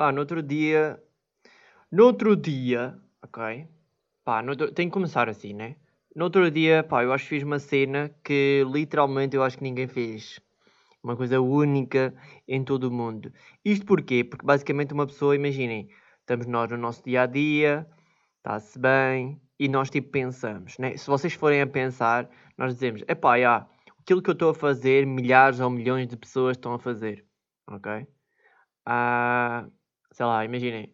Pá, no outro dia. No outro dia, ok? Pá, outro... tem que começar assim, né? No outro dia, pá, eu acho que fiz uma cena que literalmente eu acho que ninguém fez. Uma coisa única em todo o mundo. Isto porquê? Porque basicamente uma pessoa, imaginem, estamos nós no nosso dia a dia, está-se bem, e nós tipo pensamos, né? Se vocês forem a pensar, nós dizemos, epá, já, aquilo que eu estou a fazer, milhares ou milhões de pessoas estão a fazer, ok? Ah, sei lá, imaginem,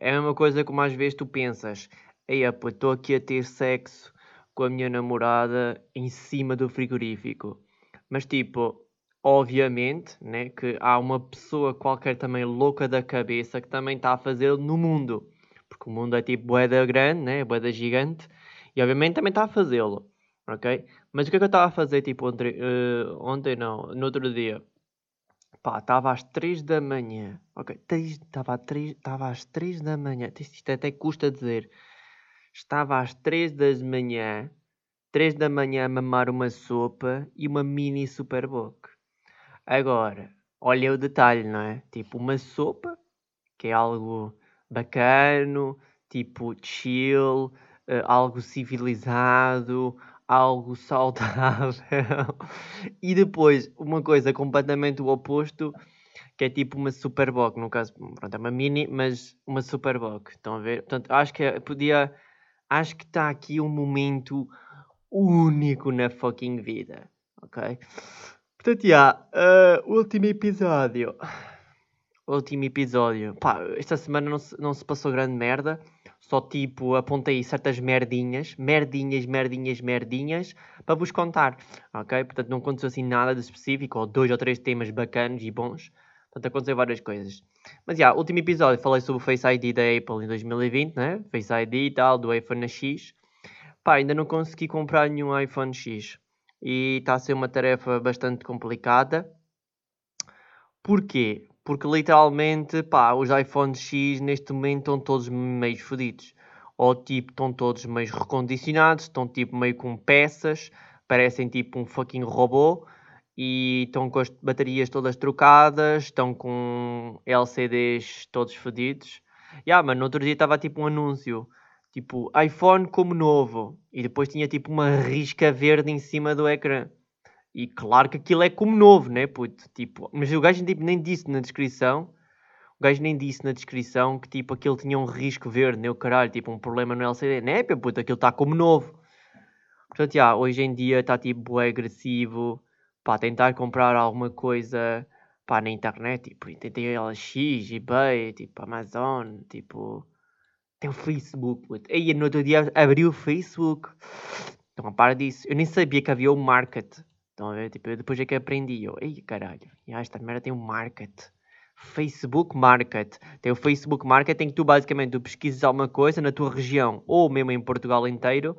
é a mesma coisa como às vezes tu pensas, ei, estou aqui a ter sexo com a minha namorada em cima do frigorífico. Mas tipo, obviamente, né, que há uma pessoa qualquer também louca da cabeça que também está a fazer no mundo. Porque o mundo é tipo boeda grande, né, boeda gigante, e obviamente também está a fazê-lo, ok? Mas o que é que eu estava a fazer tipo ontem, uh, ontem não, no outro dia? Pá, estava às 3 da manhã, ok? Estava às 3 da manhã, isto até custa dizer Estava às 3 da manhã, 3 da manhã a mamar uma sopa e uma mini Superboc. Agora, olha o detalhe, não é? Tipo, uma sopa, que é algo bacano, tipo chill, uh, algo civilizado, algo saudável. e depois, uma coisa completamente o oposto, que é tipo uma Superboc, no caso, pronto, é uma mini, mas uma Superboc. Estão a ver? Portanto, acho que é, podia acho que está aqui um momento único na fucking vida, ok? Portanto, já, yeah, uh, último episódio. Último episódio. Pá, esta semana não se, não se passou grande merda. Só tipo, apontei certas merdinhas, merdinhas, merdinhas, merdinhas, para vos contar, ok? Portanto, não aconteceu assim nada de específico, ou dois ou três temas bacanos e bons. Portanto, aconteceu várias coisas. Mas, já, yeah, último episódio falei sobre o Face ID da Apple em 2020, né? Face ID e tal, do iPhone X. Pá, ainda não consegui comprar nenhum iPhone X. E está a ser uma tarefa bastante complicada. Porquê? Porque literalmente, pá, os iPhones X neste momento estão todos meio fodidos. Ou tipo, estão todos meio recondicionados, estão tipo meio com peças, parecem tipo um fucking robô e estão com as baterias todas trocadas, estão com LCDs todos fodidos. Yeah, mano, no outro dia estava tipo um anúncio, tipo iPhone como novo, e depois tinha tipo uma risca verde em cima do ecrã. E claro que aquilo é como novo, né, puto? Tipo, mas o gajo tipo, nem disse na descrição, o gajo nem disse na descrição que tipo aquilo tinha um risco verde, né, o caralho, tipo um problema no LCD. Né, puto, aquilo está como novo. Portanto, yeah, hoje em dia está tipo agressivo pá, tentar comprar alguma coisa pá, na internet, tipo, tentei LX, eBay, tipo, Amazon, tipo, tem o Facebook, puto. Aí no outro dia abri o Facebook, então a par disso, eu nem sabia que havia o market, estão a ver, tipo, eu depois é que aprendi, eu, ei caralho, esta merda tem um market. Facebook Market. Tem o Facebook Market em que tu basicamente tu pesquisas alguma coisa na tua região ou mesmo em Portugal inteiro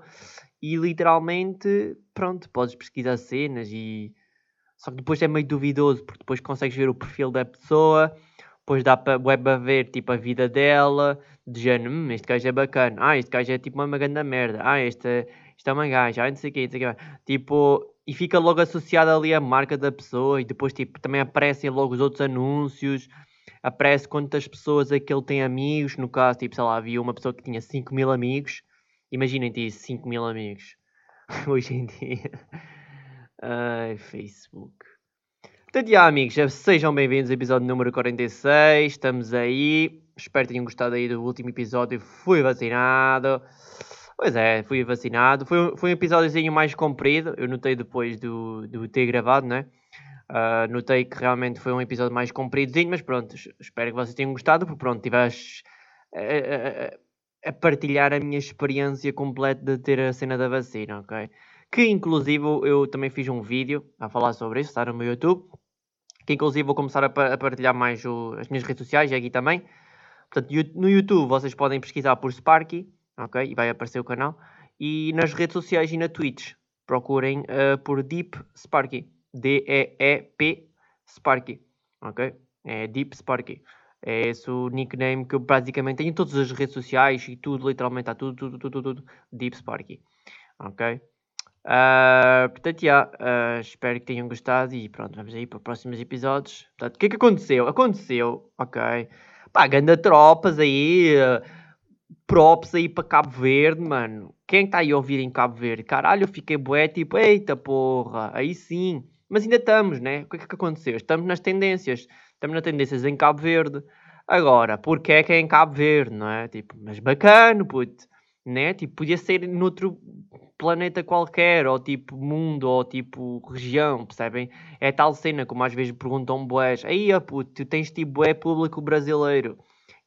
e literalmente, pronto, podes pesquisar cenas e só que depois é meio duvidoso, porque depois consegues ver o perfil da pessoa, depois dá para web a ver tipo a vida dela, de género, hum, este gajo é bacana, ah, este gajo é tipo uma grande merda, ah, este, este é uma gaja, ah, não sei o quê, não sei o quê. Tipo, e fica logo associada ali a marca da pessoa, e depois tipo, também aparecem logo os outros anúncios, aparece quantas pessoas é que ele tem amigos, no caso, tipo, sei lá, havia uma pessoa que tinha 5 mil amigos, imaginem ter 5 mil amigos, hoje em dia. Ai, Facebook. Portanto, já, amigos, sejam bem-vindos ao episódio número 46. Estamos aí. Espero que tenham gostado aí do último episódio. Fui vacinado. Pois é, fui vacinado. Foi, foi um episódiozinho mais comprido. Eu notei depois do, do ter gravado, né? Uh, notei que realmente foi um episódio mais compridozinho, mas pronto, espero que vocês tenham gostado, porque pronto, tiveste a, a, a, partilhar a minha experiência completa de ter a cena da vacina, ok? que inclusive eu também fiz um vídeo a falar sobre isso, está no meu YouTube, que inclusive vou começar a, a partilhar mais o, as minhas redes sociais e aqui também. Portanto, no YouTube vocês podem pesquisar por Sparky, ok? E vai aparecer o canal. E nas redes sociais e na Twitch procurem uh, por Deep Sparky. D-E-E-P Sparky, ok? É Deep Sparky. É esse o nickname que eu basicamente tenho em todas as redes sociais e tudo, literalmente, está tudo, tudo, tudo, tudo, Deep Sparky, ok? Uh, portanto, yeah, uh, espero que tenham gostado e pronto, vamos aí para os próximos episódios. Portanto, o que é que aconteceu? Aconteceu, ok. Pá, ganda tropas aí, uh, props aí para Cabo Verde, mano. Quem está aí a ouvir em Cabo Verde? Caralho, eu fiquei bué, tipo, eita porra, aí sim. Mas ainda estamos, né? O que é que aconteceu? Estamos nas tendências. Estamos nas tendências em Cabo Verde. Agora, porque é que é em Cabo Verde, não é? Tipo, mas bacana, puto. Né? Tipo, podia ser noutro planeta qualquer, ou tipo mundo, ou tipo região, percebem? É tal cena, como às vezes perguntam boés. Aí, puto, tu tens tipo boé público brasileiro.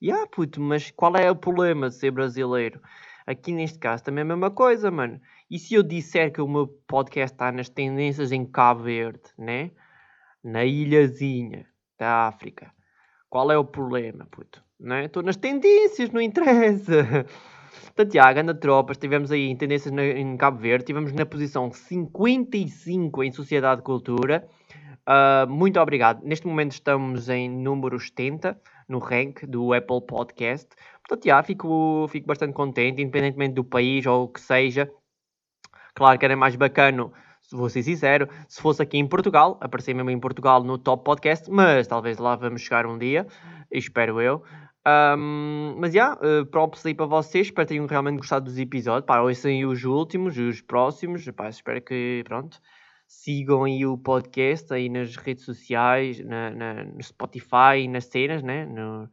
E ah, puto, mas qual é o problema de ser brasileiro? Aqui neste caso também é a mesma coisa, mano. E se eu disser que o meu podcast está nas tendências em Cabo Verde, né? Na ilhazinha da África. Qual é o problema, puto? Não é? Estou nas tendências, não interessa. Portanto, já, a tropa, estivemos aí em tendências na, em Cabo Verde, estivemos na posição 55 em Sociedade de Cultura. Uh, muito obrigado. Neste momento estamos em número 70 no rank do Apple Podcast. Portanto, já, fico, fico bastante contente, independentemente do país ou o que seja. Claro que era mais bacana, vou ser sincero, se fosse aqui em Portugal, aparecer mesmo em Portugal no Top Podcast, mas talvez lá vamos chegar um dia, espero eu. Um, mas já, yeah, uh, props aí para vocês. Espero que tenham realmente gostado dos episódios. Pá, ouçam os últimos, os próximos. Pá, espero que, pronto, sigam aí o podcast aí nas redes sociais, na, na no Spotify, nas cenas, né? No...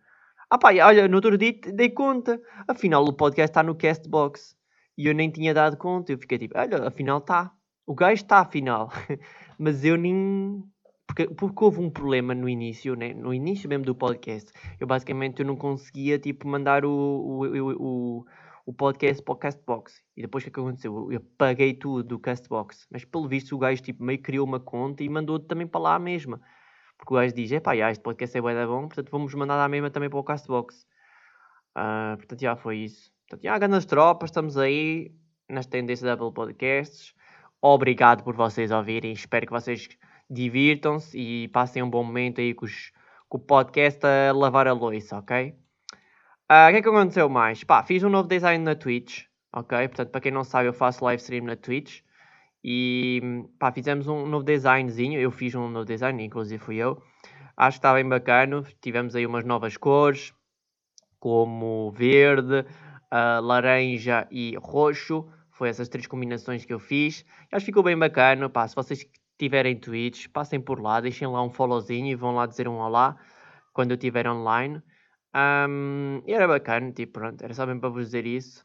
Ah pá, olha, no outro dia dei conta. Afinal, o podcast está no Castbox. E eu nem tinha dado conta. Eu fiquei tipo, olha, afinal está. O gajo está, afinal. Mas eu nem porque, porque houve um problema no início, né? no início mesmo do podcast. Eu basicamente eu não conseguia tipo, mandar o, o, o, o, podcast para o Castbox. E depois o que, é que aconteceu? Eu apaguei tudo do Castbox. Mas pelo visto o gajo tipo, meio criou uma conta e mandou também para lá mesma. Porque o gajo diz: é pá, este podcast é bom, portanto vamos mandar a mesma também para o Castbox. Uh, portanto já foi isso. Portanto, já, grandes tropas, estamos aí nas tendências da Apple Podcasts. Obrigado por vocês ouvirem. Espero que vocês divirtam-se e passem um bom momento aí com, os, com o podcast a lavar a louça, ok? Ah, o uh, que é que aconteceu mais? Pá, fiz um novo design na Twitch, ok? Portanto, para quem não sabe, eu faço live stream na Twitch. E pá, fizemos um novo designzinho. Eu fiz um novo design, inclusive fui eu. Acho que está bem bacana. Tivemos aí umas novas cores, como verde, uh, laranja e roxo. Foi essas três combinações que eu fiz. Acho que ficou bem bacana. Pá, se vocês tiverem tweets, passem por lá, deixem lá um followzinho e vão lá dizer um olá quando eu estiver online. Um, e era bacana, tipo, pronto, era só mesmo para vos dizer isso.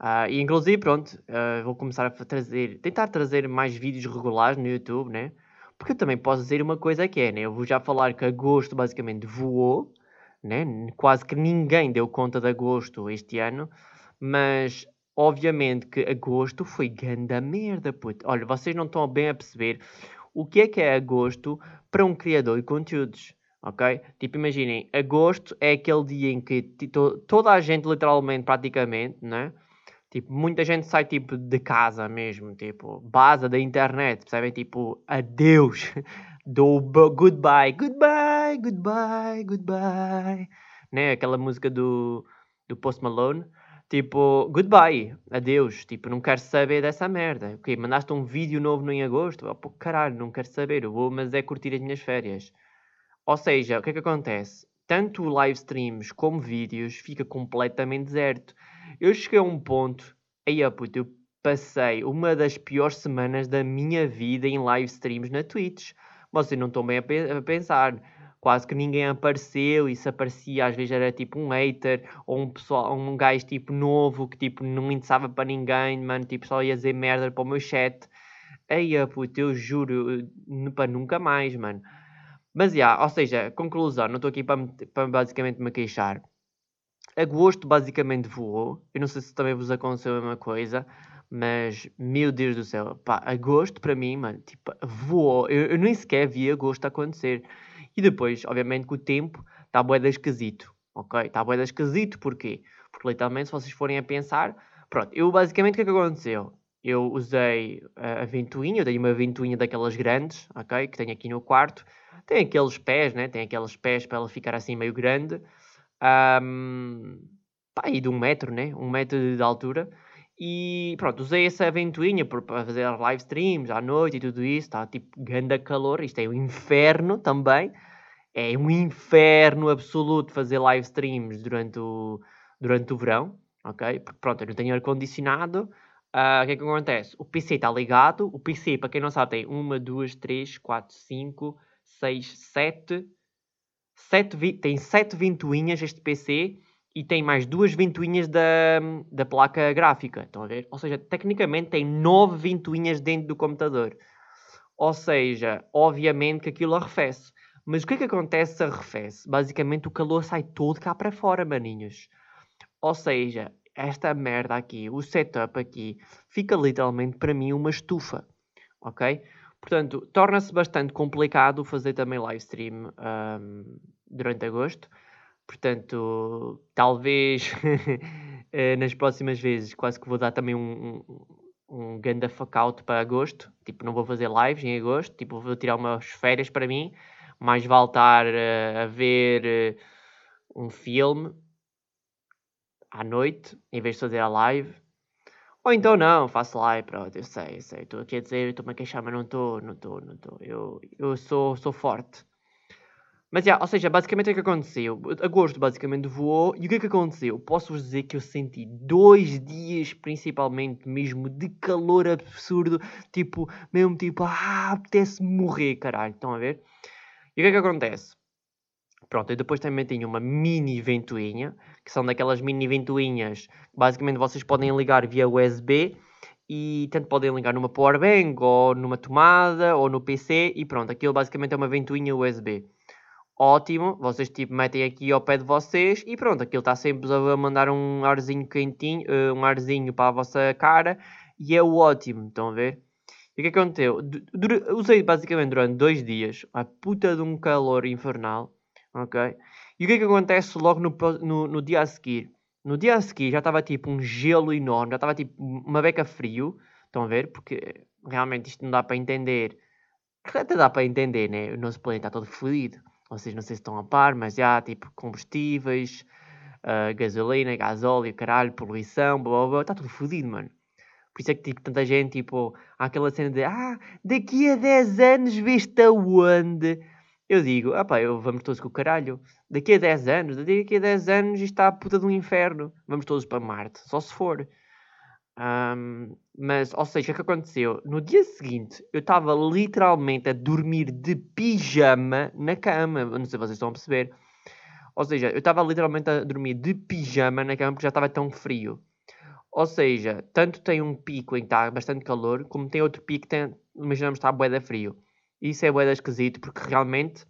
Uh, e inclusive, pronto, uh, vou começar a trazer, tentar trazer mais vídeos regulares no YouTube, né? Porque eu também posso dizer uma coisa que é, né? Eu vou já falar que agosto basicamente voou, né? Quase que ninguém deu conta de agosto este ano, mas obviamente que agosto foi ganda merda, puto. Olha, vocês não estão bem a perceber o que é que é agosto para um criador de conteúdos, ok? Tipo, imaginem, agosto é aquele dia em que to toda a gente, literalmente, praticamente, né? Tipo, muita gente sai, tipo, de casa mesmo, tipo, base da internet, percebem? Tipo, adeus, do goodbye, goodbye, goodbye, goodbye, né? Aquela música do, do Post Malone. Tipo, goodbye, adeus, tipo, não quero saber dessa merda. Ok, mandaste um vídeo novo no em agosto? Oh, pô, caralho, não quero saber, eu vou, mas é curtir as minhas férias. Ou seja, o que é que acontece? Tanto live streams como vídeos fica completamente deserto. Eu cheguei a um ponto, aí, puto, eu passei uma das piores semanas da minha vida em live streams na Twitch. Vocês não estão bem a, pe a pensar quase que ninguém apareceu e se aparecia às vezes era tipo um hater ou um pessoal, um gajo tipo novo que tipo não interessava para ninguém, mano, tipo só ia dizer merda para o meu chat. Eia, puto, eu juro, para nunca mais, mano. Mas, yeah, ou seja, conclusão, não estou aqui para, para basicamente me queixar. Agosto basicamente voou. Eu não sei se também vos aconteceu a mesma coisa, mas, meu Deus do céu, pá, agosto para mim, mano, tipo, voou. Eu, eu nem sequer vi agosto acontecer. E depois, obviamente, que o tempo está boeda esquisito, ok? Está boeda esquisito, porquê? Porque literalmente, se vocês forem a pensar, pronto, eu basicamente o que é que aconteceu? Eu usei a ventoinha, eu dei uma ventoinha daquelas grandes, ok? Que tenho aqui no quarto. Tem aqueles pés, né? Tem aqueles pés para ela ficar assim meio grande. Um, pá, e de um metro, né? Um metro de altura. E pronto, usei essa ventoinha para fazer live streams à noite e tudo isso. Está tipo ganda calor, isto é um inferno também. é um inferno absoluto fazer live streams durante o, durante o verão, ok? Porque pronto, eu não tenho ar-condicionado. Uh, o que é que acontece? O PC está ligado. O PC, para quem não sabe, tem uma, duas, três, quatro, cinco, seis, sete. sete tem sete ventoinhas este PC e tem mais duas ventoinhas da, da placa gráfica. Estão a ver? Ou seja, tecnicamente tem nove ventoinhas dentro do computador. Ou seja, obviamente que aquilo arrefece. Mas o que é que acontece se arrefece? Basicamente o calor sai todo cá para fora, maninhos. Ou seja, esta merda aqui, o setup aqui, fica literalmente para mim uma estufa. Ok? Portanto, torna-se bastante complicado fazer também live stream um, durante agosto. Portanto, talvez eh, nas próximas vezes quase que vou dar também um, um, um ganda fuck out para agosto. Tipo, não vou fazer lives em agosto. Tipo, vou tirar umas férias para mim. Mais vale estar uh, a ver uh, um filme à noite em vez de fazer a live. Ou então não, faço live, pronto, eu sei, eu sei. Estou aqui a dizer, estou-me a queixar, mas não estou, não estou, não estou. Eu, eu sou, sou forte. Mas, yeah, ou seja, basicamente o que aconteceu? Agosto basicamente voou e o que é que aconteceu? Posso-vos dizer que eu senti dois dias, principalmente mesmo, de calor absurdo, tipo, mesmo tipo, ah, apetece morrer, caralho, estão a ver? E o que é que acontece? Pronto, eu depois também tenho uma mini ventoinha, que são daquelas mini ventoinhas basicamente vocês podem ligar via USB e tanto podem ligar numa powerbank ou numa tomada ou no PC e pronto, aquilo basicamente é uma ventoinha USB ótimo, vocês tipo metem aqui ao pé de vocês e pronto, aquilo está sempre a mandar um arzinho quentinho, uh, um arzinho para a vossa cara e é o ótimo, estão a ver? E o que aconteceu? usei basicamente durante dois dias a puta de um calor infernal, ok? E o que é que acontece logo no, no, no dia a seguir? No dia a seguir já estava tipo um gelo enorme, já estava tipo uma beca frio, estão a ver? Porque realmente isto não dá para entender. Até dá para entender, né? O nosso planeta está todo fodido vocês não sei se estão a par, mas já, tipo, combustíveis, uh, gasolina, gasóleo, caralho, poluição, blá blá blá, está tudo fodido, mano. Por isso é que, tipo, tanta gente, tipo, há aquela cena de, ah, daqui a 10 anos viste aonde? Eu digo, ah pá, vamos todos com o caralho. Daqui a 10 anos, daqui a 10 anos isto está a puta um inferno. Vamos todos para Marte, só se for. Um, mas, ou seja, o que aconteceu? No dia seguinte, eu estava literalmente a dormir de pijama na cama. Não sei se vocês estão a perceber. Ou seja, eu estava literalmente a dormir de pijama na cama porque já estava tão frio. Ou seja, tanto tem um pico em que está bastante calor, como tem outro pico que tem, imaginamos, está bué frio. Isso é bué esquisito porque realmente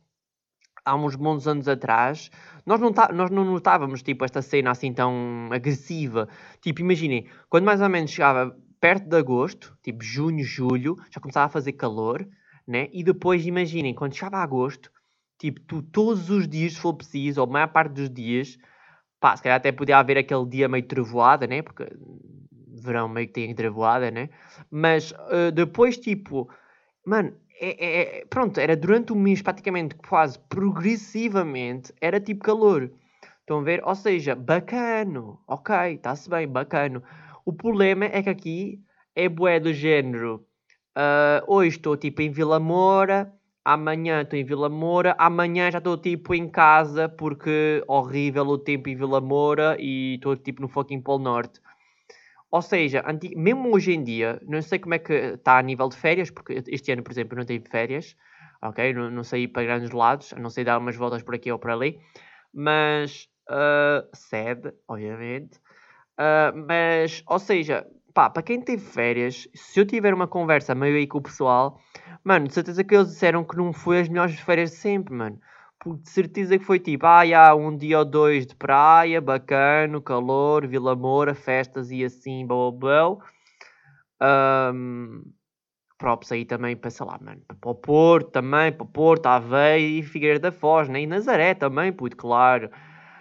há uns bons anos atrás, nós não, tá, nós não notávamos tipo, esta cena assim tão agressiva. Tipo, imaginem, quando mais ou menos chegava perto de agosto, tipo junho, julho, já começava a fazer calor, né? E depois, imaginem, quando chegava a agosto, tipo, tu todos os dias, se for preciso, ou a maior parte dos dias, pá, se calhar até podia haver aquele dia meio trevoada, né? Porque verão meio que tem trevoada, né? Mas uh, depois, tipo, mano, é, é, é, pronto, era durante o mês praticamente quase progressivamente era tipo calor. Estão a ver? Ou seja, bacano. Ok, está-se bem, bacano. O problema é que aqui é bué do género. Uh, hoje estou tipo em Vila Moura, amanhã estou em Vila Moura, amanhã já estou tipo em casa porque horrível o tempo em Vila Moura e estou tipo no fucking Polo Norte. Ou seja, mesmo hoje em dia, não sei como é que está a nível de férias, porque este ano, por exemplo, não tive férias, ok? Não, não saí para grandes lados, não sei dar umas voltas por aqui ou por ali, mas uh, sede, obviamente. Uh, mas, ou seja, pá, para quem teve férias, se eu tiver uma conversa meio aí com o pessoal, mano, de certeza que eles disseram que não foi as melhores férias de sempre, mano de certeza que foi tipo, ah, há um dia ou dois de praia, bacana, calor, Vila Moura, festas e assim, blá. Um, props aí também para, sei lá, mano, para o Porto também, para o Porto, Aveiro e Figueira da Foz, né? e Nazaré também, puto, claro.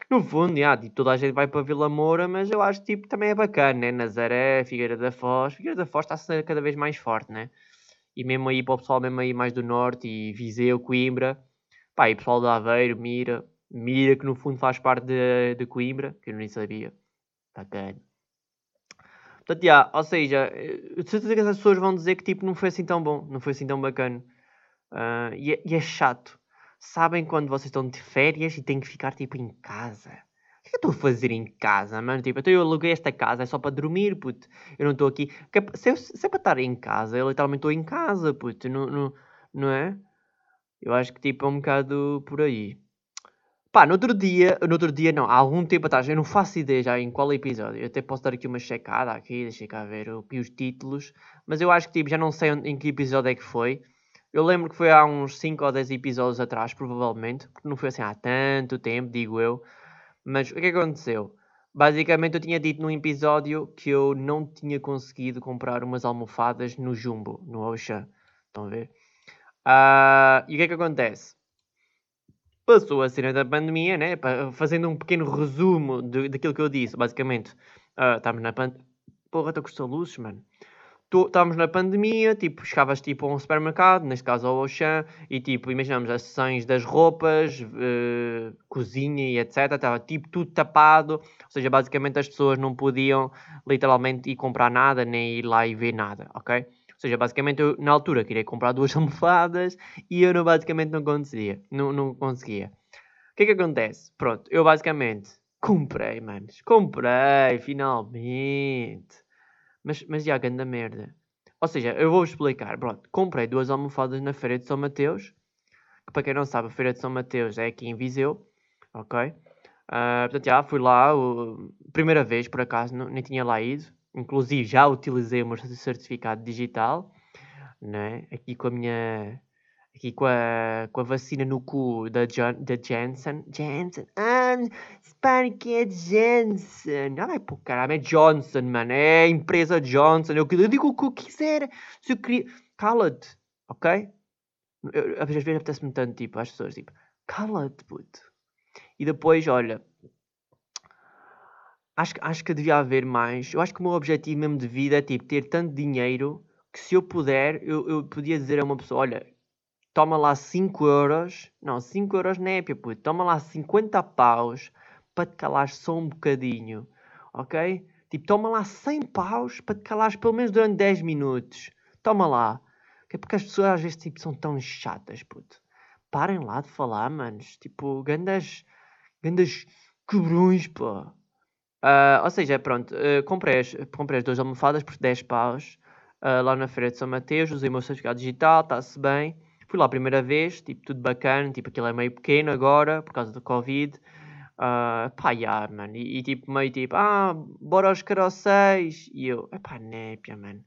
No fundo, já, tipo, toda a gente vai para Vila Moura, mas eu acho tipo, também é bacana, né? Nazaré, Figueira da Foz. Figueira da Foz está a ser cada vez mais forte, né? E mesmo aí para o pessoal mesmo aí mais do Norte, e Viseu, Coimbra, Pá, e pessoal de Aveiro, Mira, Mira que no fundo faz parte de, de Coimbra, que eu nem sabia. Bacana. Portanto, yeah, ou seja, de certeza que essas pessoas vão dizer que tipo, não foi assim tão bom, não foi assim tão bacana. Uh, e, é, e, é, chato. sabem quando vocês estão de férias e têm que ficar tipo em casa? O que é que eu estou a fazer em casa, mano? Tipo, então eu aluguei esta casa, é só para dormir, puto. Eu não estou aqui. Se, eu, se é para estar em casa, eu literalmente estou em casa, puto. Não, não, não é? Eu acho que tipo é um bocado por aí. Pá, no outro dia, no outro dia não, há algum tempo atrás, eu não faço ideia já em qual episódio, eu até posso dar aqui uma checada aqui, deixa cá ver os títulos, mas eu acho que tipo, já não sei em que episódio é que foi. Eu lembro que foi há uns 5 ou 10 episódios atrás, provavelmente, porque não foi assim há tanto tempo, digo eu. Mas o que é aconteceu? Basicamente eu tinha dito num episódio que eu não tinha conseguido comprar umas almofadas no Jumbo, no Ocean. Estão a ver? Uh, e o que é que acontece? passou a cena da pandemia, né? fazendo um pequeno resumo de, daquilo que eu disse, basicamente, uh, estamos na pandemia. Porra, estou com luzes, mano. Estávamos na pandemia, tipo, chegavas tipo a um supermercado, neste caso ao Auchan, e tipo, imaginamos as sessões das roupas, uh, cozinha e etc. Estava tipo tudo tapado, ou seja, basicamente as pessoas não podiam literalmente ir comprar nada, nem ir lá e ver nada, ok? Seja, basicamente eu na altura queria comprar duas almofadas e eu não, basicamente não conseguia. Não, não conseguia. O que é que acontece? Pronto, eu basicamente comprei, manos. Comprei, finalmente. Mas, mas já, grande merda. Ou seja, eu vou explicar. Pronto, comprei duas almofadas na Feira de São Mateus. Que para quem não sabe, a Feira de São Mateus é aqui em Viseu. Ok? Uh, portanto, já fui lá. Primeira vez, por acaso, não, nem tinha lá ido. Inclusive já utilizei o meu certificado digital, né? aqui com a minha. Aqui com a, com a vacina no cu da, John, da. Ah, que é Janssen. Ai, pô, caramba, é Johnson, mano. É a empresa Johnson. Eu, eu digo o que eu quiser. Se eu queria. Cala-te, ok? Eu, às vezes apetece-me tanto, tipo, às pessoas, tipo, cala-te, puto. E depois, olha, acho, acho que devia haver mais. Eu acho que o meu objetivo mesmo de vida é tipo ter tanto dinheiro que se eu puder, eu, eu podia dizer a uma pessoa: olha, toma lá 5 euros. Não, 5 euros não é, puto. Toma lá 50 paus para te calar só um bocadinho. Ok? Tipo, toma lá 100 paus para te calar pelo menos durante 10 minutos. Toma lá. É porque as pessoas às vezes tipo, são tão chatas, puto. Parem lá de falar, manos. Tipo, grandes. grandes quebrões, pô. Uh, ou seja, pronto, uh, comprei, as, comprei as duas almofadas por 10 paus uh, lá na Feira de São Mateus, usei o meu certificado digital, está-se bem. Fui lá a primeira vez, tipo, tudo bacana, tipo, aquilo é meio pequeno agora, por causa do Covid. Uh, pá, yeah, mano, e, e, tipo, meio tipo, ah, bora aos carrosséis. E eu, pá, népia, mano.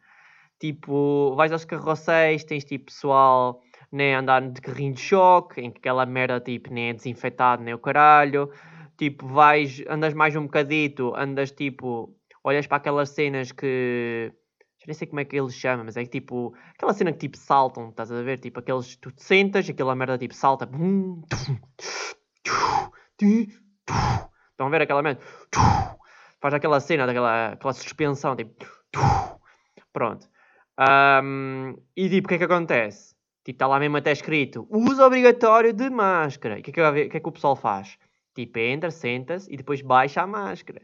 Tipo, vais aos carrosséis, tens tipo pessoal, né, andar de carrinho de choque, em que aquela merda, tipo, nem é desinfetado, nem o caralho tipo, vais, andas mais um bocadito, andas tipo, olhas para aquelas cenas que. Já nem sei como é que eles chamam, mas é tipo. Aquela cena que tipo saltam, estás a ver? Tipo, aqueles. Tu te sentas, aquela merda tipo salta. Estão a ver aquela merda? Faz aquela cena, daquela aquela suspensão, tipo. Pronto. Um, e tipo, o que é que acontece? Tipo, está lá mesmo até escrito: uso obrigatório de máscara. O que é que, que, é que o pessoal faz? Tipo, entra, senta-se e depois baixa a máscara,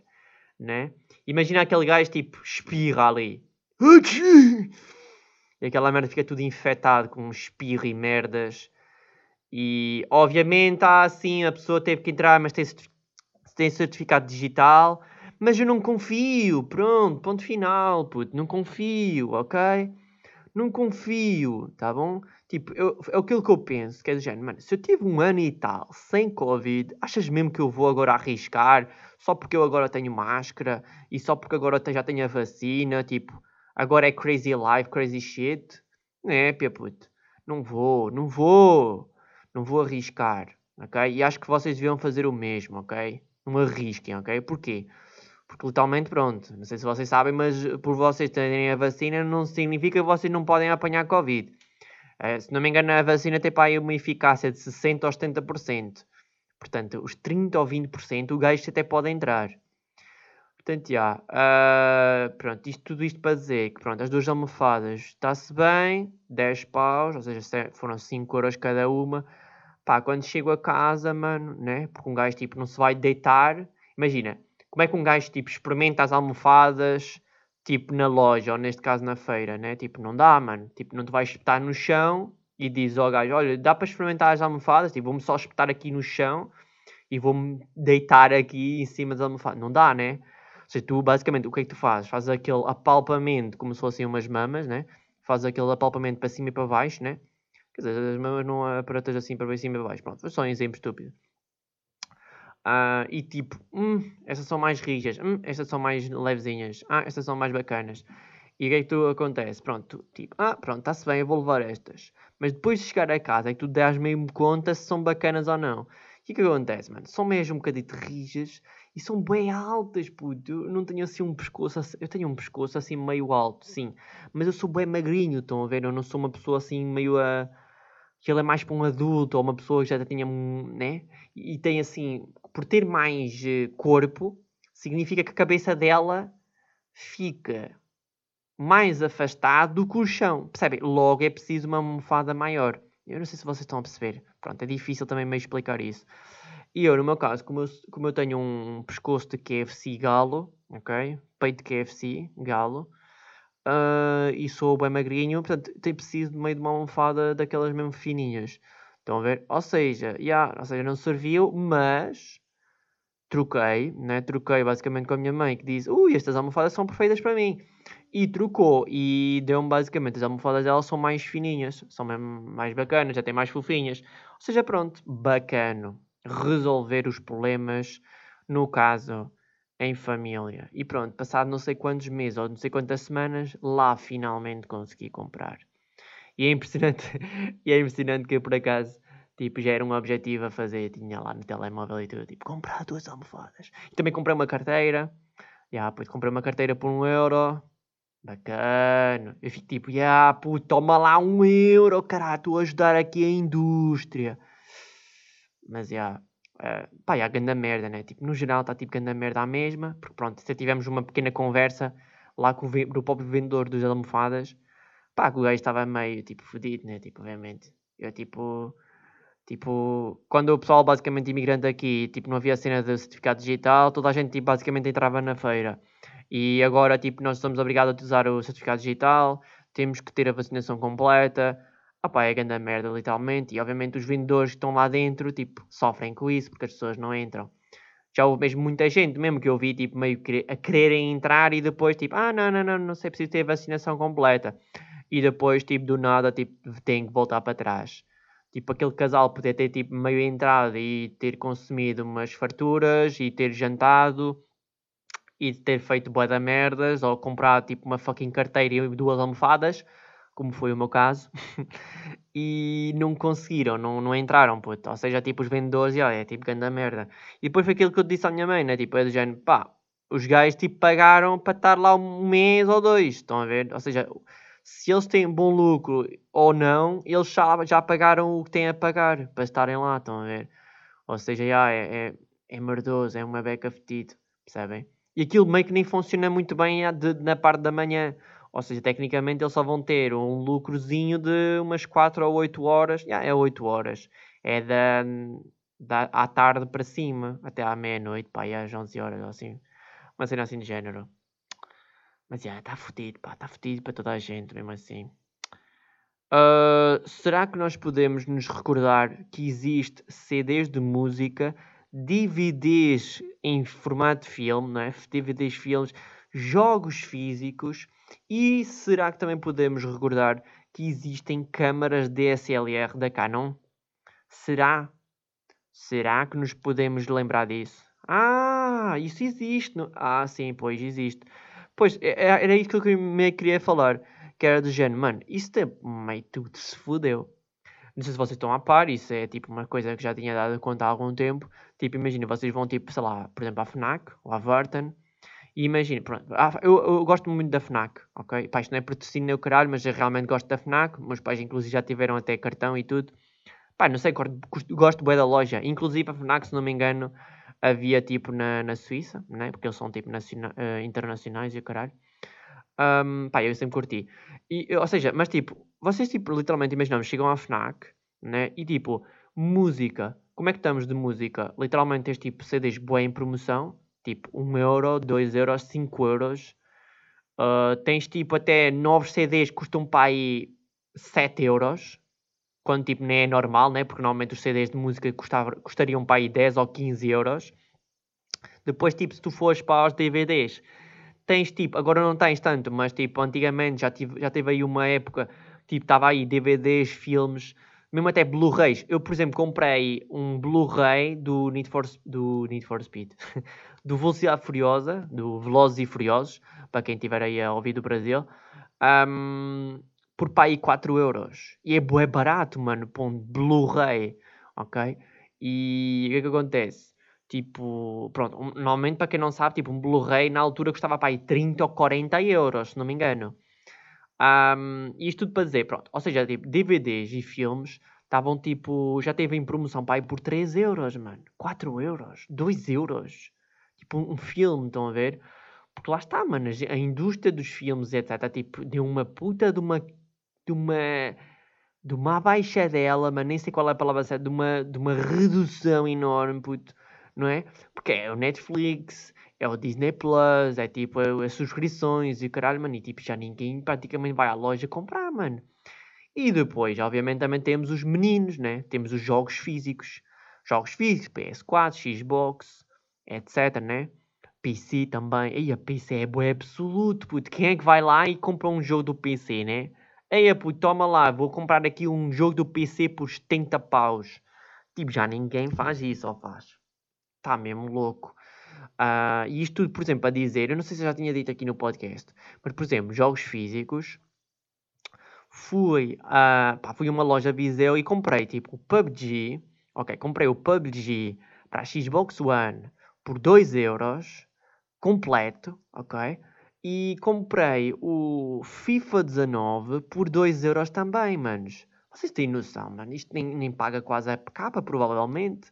né? Imagina aquele gajo, tipo, espirra ali. E aquela merda fica tudo infectado com espirro e merdas. E, obviamente, há assim, a pessoa teve que entrar, mas tem, tem certificado digital. Mas eu não confio, pronto, ponto final, puto, não confio, ok? Não confio, tá bom? Tipo, eu, é aquilo que eu penso, que é do género, mano, se eu tive um ano e tal sem Covid, achas mesmo que eu vou agora arriscar só porque eu agora tenho máscara e só porque agora já tenho a vacina, tipo, agora é crazy life, crazy shit? Não é, pia puto. Não vou, não vou, não vou arriscar, ok? E acho que vocês deviam fazer o mesmo, ok? Não arrisquem, ok? Porquê? Porque literalmente, pronto, não sei se vocês sabem, mas por vocês terem a vacina não significa que vocês não podem apanhar Covid. Uh, se não me engano, a vacina tem para aí uma eficácia de 60% ou 70%. Portanto, os 30% ou 20% o gajo até pode entrar. Portanto, já. Uh, pronto, isto, tudo isto para dizer que pronto, as duas almofadas está-se bem, 10 paus, ou seja, foram 5 euros cada uma. Pá, quando chego a casa, mano, né? Porque um gajo tipo não se vai deitar. Imagina, como é que um gajo tipo experimenta as almofadas tipo na loja, ou neste caso na feira, né? Tipo, não dá, mano. Tipo, não te vais espetar no chão e diz ao gajo: Olha, dá para experimentar as almofadas? Tipo, vou-me só espetar aqui no chão e vou-me deitar aqui em cima das almofadas. Não dá, né? Ou seja, tu basicamente, o que é que tu fazes? Fazes aquele apalpamento como se fossem umas mamas, né? Fazes aquele apalpamento para cima e para baixo, né? Quer dizer, as mamas não aparatas assim para cima e para baixo. Pronto, foi só um exemplo estúpido. Uh, e tipo, hum, estas são mais rijas, hum, estas são mais levezinhas, ah, estas são mais bacanas. E o que é que tu acontece? Pronto, tipo, ah, pronto, está-se bem, eu vou levar estas. Mas depois de chegar a casa é que tu dás mesmo conta se são bacanas ou não. O que acontece, mano? São mesmo um bocadito rijas e são bem altas, puto. Eu não tenho assim um pescoço assim. Eu tenho um pescoço assim meio alto, sim. Mas eu sou bem magrinho, estão a ver? Eu não sou uma pessoa assim meio a. que ele é mais para um adulto ou uma pessoa que já tinha. né? E tem assim. por ter mais eh, corpo, significa que a cabeça dela fica mais afastado do colchão. Percebem? Logo é preciso uma almofada maior. Eu não sei se vocês estão a perceber. Pronto, é difícil também meio explicar isso. E eu, no meu caso, como eu, como eu tenho um pescoço de KFC galo, ok? Peito de KFC galo, uh, e sou bem magrinho, portanto, tenho preciso de meio de uma almofada daquelas mesmo fininhas. Estão a ver? Ou seja, yeah, ou seja, não serviu, mas troquei, né? Troquei basicamente com a minha mãe que diz: Ui, estas almofadas são perfeitas para mim. E trocou e deu-me basicamente as almofadas dela são mais fininhas, são mesmo mais bacanas, já têm mais fofinhas. Ou seja, pronto, bacano. Resolver os problemas, no caso, em família. E pronto, passado não sei quantos meses ou não sei quantas semanas, lá finalmente consegui comprar. E é impressionante, e é impressionante que por acaso Tipo, já era um objetivo a fazer. Tinha lá no telemóvel e tudo. Tipo, comprar duas almofadas. E também comprei uma carteira. Já, yeah, depois comprei uma carteira por um euro. Bacana. Eu fico tipo, yeah, puto, toma lá um euro, caralho, estou a ajudar aqui a indústria. Mas, já, yeah, uh, pá, já, ganda merda, né? Tipo, no geral está tipo ganda merda à mesma. Porque pronto, se tivemos uma pequena conversa lá com o, o próprio vendedor dos almofadas, pá, que o gajo estava meio, tipo, fodido, né? Tipo, obviamente. Eu, tipo, Tipo, quando o pessoal basicamente imigrante aqui, tipo, não havia cena de certificado digital, toda a gente tipo, basicamente entrava na feira. E agora, tipo, nós somos obrigados a utilizar o certificado digital, temos que ter a vacinação completa. Ah pá, é grande merda, literalmente. E obviamente os vendedores que estão lá dentro, tipo, sofrem com isso porque as pessoas não entram. Já houve mesmo muita gente, mesmo que eu vi, tipo, meio a quererem entrar e depois, tipo, ah, não, não, não, não sei, preciso ter vacinação completa. E depois, tipo, do nada, tipo, tem que voltar para trás tipo aquele casal poder ter tipo meio entrado e ter consumido umas farturas e ter jantado e ter feito boa da merdas ou comprar tipo uma fucking carteira e duas almofadas, como foi o meu caso, e não conseguiram, não, não entraram, puto. Ou seja, tipo os vendedores, e, ó, é tipo grande merda. E depois foi aquilo que eu disse à minha mãe, né? Tipo, é do género, pá, os gajos tipo pagaram para estar lá um mês ou dois, estão a ver? Ou seja, se eles têm bom lucro ou não, eles já, já pagaram o que têm a pagar para estarem lá, estão a ver? Ou seja, já é, é, é merdoso, é uma beca fedido, percebem? E aquilo meio que nem funciona muito bem de, na parte da manhã. Ou seja, tecnicamente eles só vão ter um lucrozinho de umas 4 ou 8 horas. Já é 8 horas. É da, da à tarde para cima, até à meia-noite, pá, e às 11 horas, assim. Uma cena assim de género. Mas já, está fodido, pá, está fodido para toda a gente, mesmo assim. Uh, será que nós podemos nos recordar que existe CDs de música, DVDs em formato de filme, não é? DVDs filmes, jogos físicos e será que também podemos recordar que existem câmaras DSLR da Canon? Será? Será que nos podemos lembrar disso? Ah, isso existe. No... Ah, sim, pois existe. Pois, é, é, era isso que eu me queria falar. Que era do género, mano, isso meio tudo se fudeu. Não sei se vocês estão a par, isso é tipo uma coisa que já tinha dado conta há algum tempo. Tipo, imagina, vocês vão tipo, sei lá, por exemplo, à FNAC ou à Vartan. E imagina, pronto, eu, eu, gosto muito da FNAC, ok? Pá, isto não é patrocínio nem o caralho, mas eu realmente gosto da FNAC. Meus pais, inclusive, já tiveram até cartão e tudo. Pá, não sei, gosto, bem da loja. Inclusive, a FNAC, se não me engano, havia tipo na, na Suíça, né? porque eles são tipo uh, internacionais e o caralho. Um, pá, eu sempre curti. E, ou seja, mas tipo, vocês tipo, literalmente imaginamos, chegam à FNAC, né? E tipo, música. Como é que estamos de música? Literalmente tens tipo CDs boa em promoção, tipo 1 euro, 2 euros, 5 euros. Uh, tens tipo até novos CDs que custam para aí 7 euros. quando tipo nem é normal, né? Porque normalmente os CDs de música custava, custariam para aí 10 ou 15 euros. Depois, tipo, se tu fores para os DVDs, tens tipo, agora não tens tanto, mas tipo, antigamente já, tive, já teve aí uma época, tipo, estava aí DVDs, filmes, mesmo até Blu-rays. Eu, por exemplo, comprei um Blu-ray do Need for, do Need for Speed, do Velocidade Furiosa, do Velozes e Furiosos, para quem estiver aí a ouvir do Brasil, um, por para aí 4 euros. E é barato, mano, para um Blu-ray, ok? E o que é que acontece? Tipo, pronto, normalmente para quem não sabe, tipo, um Blu-ray na altura custava para aí 30 ou 40 euros, se não me engano. Um, isto tudo para dizer, pronto, ou seja, tipo, DVDs e filmes estavam tipo, já teve em promoção aí por 3 euros, mano, 4 euros, 2 euros. Tipo, um, filme, estão a ver? Porque lá está, mano, a indústria dos filmes, etc, tipo, deu uma puta de uma, de uma, de uma baixadela, mas nem sei qual é a palavra certa, de uma, de uma redução enorme, puto não é? Porque é o Netflix, é o Disney Plus, é tipo as subscrições e caralho, mano, e tipo já ninguém praticamente vai à loja comprar, mano. E depois, obviamente, também temos os meninos, né? Temos os jogos físicos. Jogos físicos, PS4, Xbox, etc, né? PC também. E a PC é bué absoluto, puto. Quem é que vai lá e compra um jogo do PC, né? Ei, puto, toma lá, vou comprar aqui um jogo do PC por 70 paus. Tipo, já ninguém faz isso, ou faz? Está mesmo louco. Uh, e isto tudo, por exemplo, a dizer, eu não sei se eu já tinha dito aqui no podcast, mas, por exemplo, jogos físicos, fui, uh, pá, fui a uma loja Viseu e comprei, tipo, o PUBG, ok, comprei o PUBG para a Xbox One por 2 euros, completo, ok, e comprei o FIFA 19 por 2 euros também, manos. Vocês têm noção, mano? Isto nem, nem paga quase a capa, provavelmente.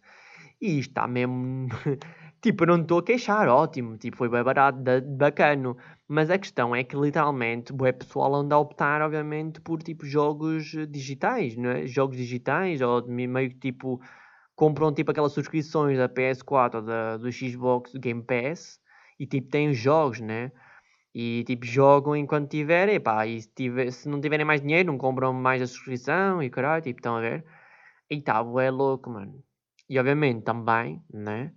E isto está mesmo. tipo, eu não estou a queixar, ótimo. Tipo, foi bem barato, bacana. Mas a questão é que literalmente o pessoal anda a optar, obviamente, por tipo jogos digitais, não é? Jogos digitais, ou meio que tipo compram tipo aquelas subscrições da PS4 ou da, do Xbox Game Pass e tipo têm os jogos, né? E tipo jogam enquanto tiverem, pá, e se, tiver, se não tiverem mais dinheiro, não compram mais a subscrição e caralho, tipo, estão a ver? E tá, é louco, mano. E obviamente também, né?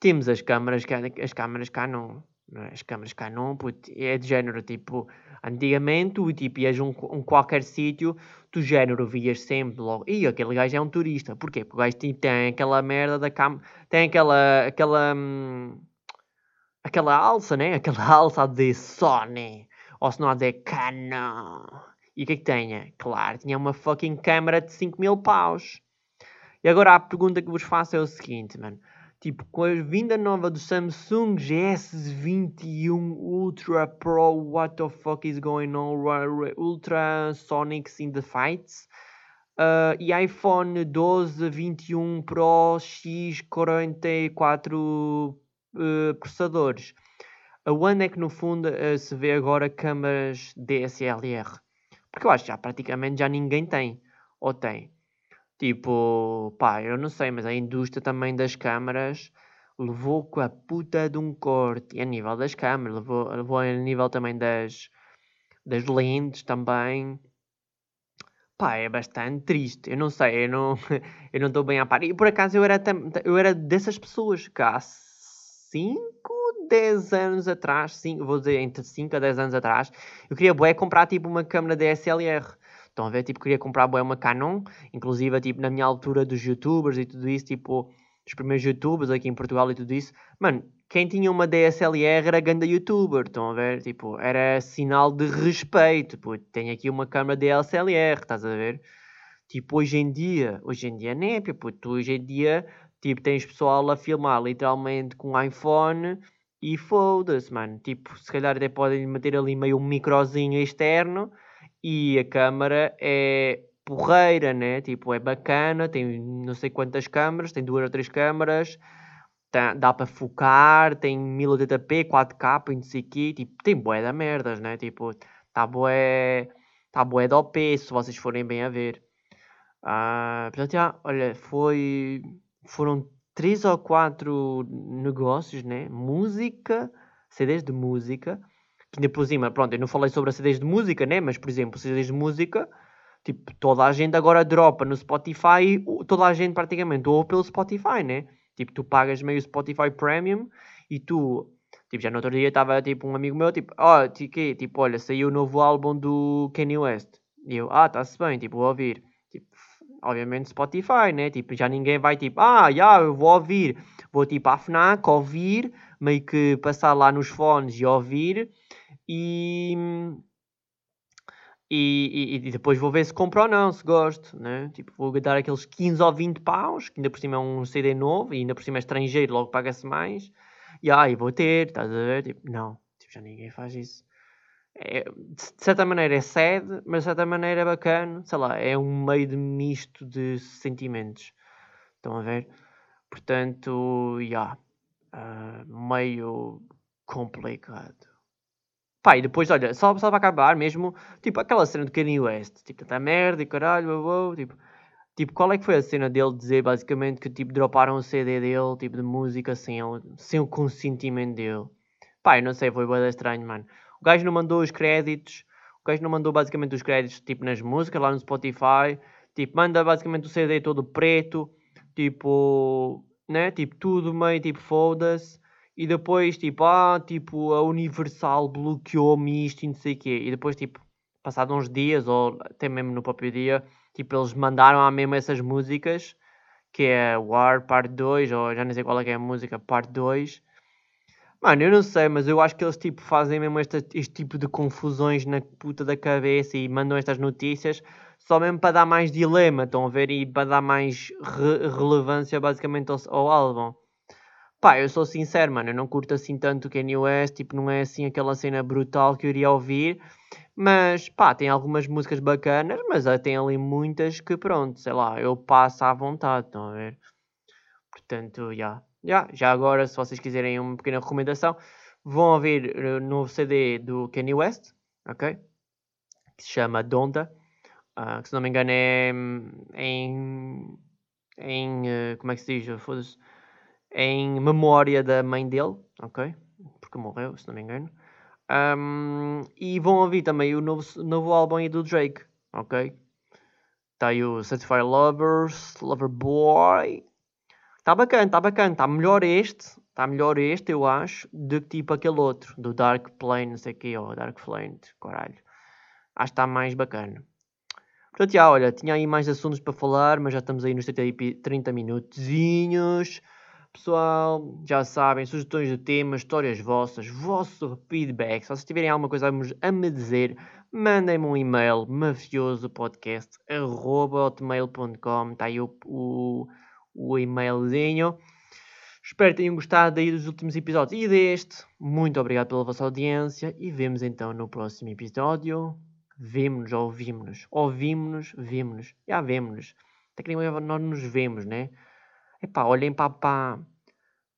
Temos as câmaras, as câmaras Canon, é? as câmaras Canon, puto, é de género, tipo, antigamente tu, tipo, ias um, um qualquer sítio, tu género vias sempre logo, e aquele gajo é um turista, porquê? Porque o gajo tipo, tem aquela merda da câmera, tem aquela, aquela, hum, aquela alça, né? Aquela alça dizer Sony, ou se não a dizer Canon. E o que é que tinha? Claro, tinha uma fucking câmera de 5 mil paus. E agora a pergunta que vos faço é o seguinte, mano. Tipo, com a vinda nova do Samsung GS21 Ultra Pro, what the fuck is going on? Ultra Sonics in the fights. Uh, e iPhone 12, 21 Pro X44 uh, processadores. Aonde é que no fundo uh, se vê agora câmaras DSLR? Porque eu acho que já praticamente já ninguém tem. Ou tem? Tipo, pá, eu não sei, mas a indústria também das câmaras levou com a puta de um corte. E a nível das câmaras, levou, levou a nível também das, das lentes também. Pá, é bastante triste. Eu não sei, eu não eu não estou bem a par. E por acaso eu era, eu era dessas pessoas que há 5, 10 anos atrás, 5, vou dizer entre 5 a 10 anos atrás, eu queria bué comprar tipo uma câmera DSLR. Estão a ver? Tipo, queria comprar boa uma Canon, inclusive, tipo, na minha altura dos youtubers e tudo isso, tipo, dos primeiros youtubers aqui em Portugal e tudo isso. Mano, quem tinha uma DSLR era grande youtuber, estão a ver? Tipo, era sinal de respeito. Tipo, tem aqui uma câmera DSLR, estás a ver? Tipo, hoje em dia, hoje em dia nem é, tipo, tu hoje em dia, tipo, tens pessoal a filmar literalmente com iPhone e foda-se, mano. Tipo, se calhar até podem meter ali meio um microzinho externo e a câmara é porreira, né? Tipo, é bacana, tem não sei quantas câmaras, tem duas ou três câmaras, tá, dá para focar, tem 1080p, 4K, não sei quê, tipo, tem bué da merdas, né? Tipo, tá bué, tá bué de OP, se vocês forem bem a ver. Ah, portanto, já, olha, foi, foram três ou quatro negócios, né? Música, CDs de música, que ainda por cima, pronto, eu não falei sobre as CDs de música, né? Mas, por exemplo, CDs de música Tipo, toda a gente agora dropa no Spotify, toda a gente praticamente ouve pelo Spotify, né? Tipo, tu pagas meio Spotify Premium e tu, tipo, já no outro dia estava tipo um amigo meu, tipo, ó, oh, tipo, olha, saiu o novo álbum do Kanye West. E eu, ah, está-se bem, tipo, vou ouvir. Tipo, obviamente Spotify, né? Tipo, já ninguém vai tipo, ah, já, eu vou ouvir. Vou tipo à FNAC, ouvir, meio que passar lá nos fones e ouvir. E e, e, depois vou ver se compro ou não, se gosto, né? Tipo, vou dar aqueles 15 ou 20 paus, que ainda por cima é um CD novo, e ainda por cima é estrangeiro, logo paga-se mais. E aí, vou ter, estás a ver? Tipo, não, tipo, já ninguém faz isso. É, de certa maneira é sad, mas de certa maneira é bacana, sei lá, é um meio de misto de sentimentos. Estão a ver? Portanto, já, yeah, uh, meio complicado. Pá, e depois, olha, só, só para acabar mesmo, tipo, aquela cena do Kanye West, tipo, tanta merda e caralho, uou, tipo, tipo, qual é que foi a cena dele dizer basicamente que, tipo, droparam o CD dele, tipo, de música sem, sem o consentimento dele? Pá, eu não sei, foi bem estranho, mano. O gajo não mandou os créditos, o gajo não mandou basicamente os créditos, tipo, nas músicas, lá no Spotify, tipo, manda basicamente o CD todo preto, tipo, né, tipo, tudo meio, tipo, foda-se e depois tipo, ah, tipo, a Universal bloqueou-me isto e não sei o quê. E depois, tipo, passado uns dias, ou até mesmo no próprio dia, tipo, eles mandaram a mesmo essas músicas, que é War Part 2, ou já nem sei qual é que é a música, Part 2. Mano, eu não sei, mas eu acho que eles tipo fazem mesmo este, este tipo de confusões na puta da cabeça e mandam estas notícias só mesmo para dar mais dilema, estão a ver? E para dar mais re relevância basicamente ao, ao álbum. Pá, eu sou sincero, mano, eu não curto assim tanto o Kanye West, tipo, não é assim aquela cena brutal que eu iria ouvir, mas pá, tem algumas músicas bacanas, mas tem ali muitas que pronto, sei lá, eu passo à vontade, estão a ver? Portanto, já. Yeah. Já agora, se vocês quiserem uma pequena recomendação, vão ouvir o novo CD do Kanye West, ok? Que se chama Donda, uh, que se não me engano é hum, em. em uh, como é que se diz? Foda-se em memória da mãe dele, ok? Porque morreu, se não me engano. Um, e vão ouvir também o novo, novo álbum do Drake, ok? Está aí o Certified Lovers, Lover Boy. Está bacana, está bacana. Está melhor este, está melhor este, eu acho, do que tipo aquele outro, do Dark Plane, não sei o que, ou Dark Flame, caralho. Acho que está mais bacana. Portanto, já, olha, tinha aí mais assuntos para falar, mas já estamos aí nos 30, 30 minutinhos. Pessoal, já sabem, sugestões de temas, histórias vossas, vosso feedback. Se vocês tiverem alguma coisa a me dizer, mandem-me um e-mail mafiosopodcast.hotmail.com Está aí o, o, o e-mailzinho. Espero que tenham gostado aí dos últimos episódios e deste. Muito obrigado pela vossa audiência e vemos então no próximo episódio. Vemo-nos, ouvimos-nos. Ouvimos-nos, vimos-nos. Já vemos-nos. Até que nós nos vemos, né? Epá, olhem para, para,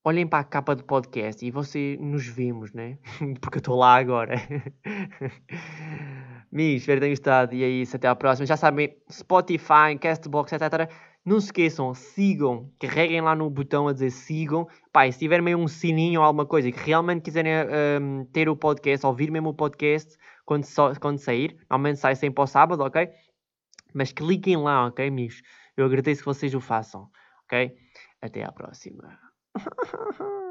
olhem para a capa do podcast e você nos vimos, né? Porque eu estou lá agora. Me espero que tenham gostado e é isso. Até à próxima. Já sabem, Spotify, Castbox, etc. Não se esqueçam, sigam, carreguem lá no botão a dizer sigam. E se tiver meio um sininho ou alguma coisa que realmente quiserem um, ter o podcast, ouvir mesmo o podcast quando, so, quando sair, normalmente sai sempre ao sábado, ok? Mas cliquem lá, ok, amigos? Eu agradeço que vocês o façam, ok? Até à próxima.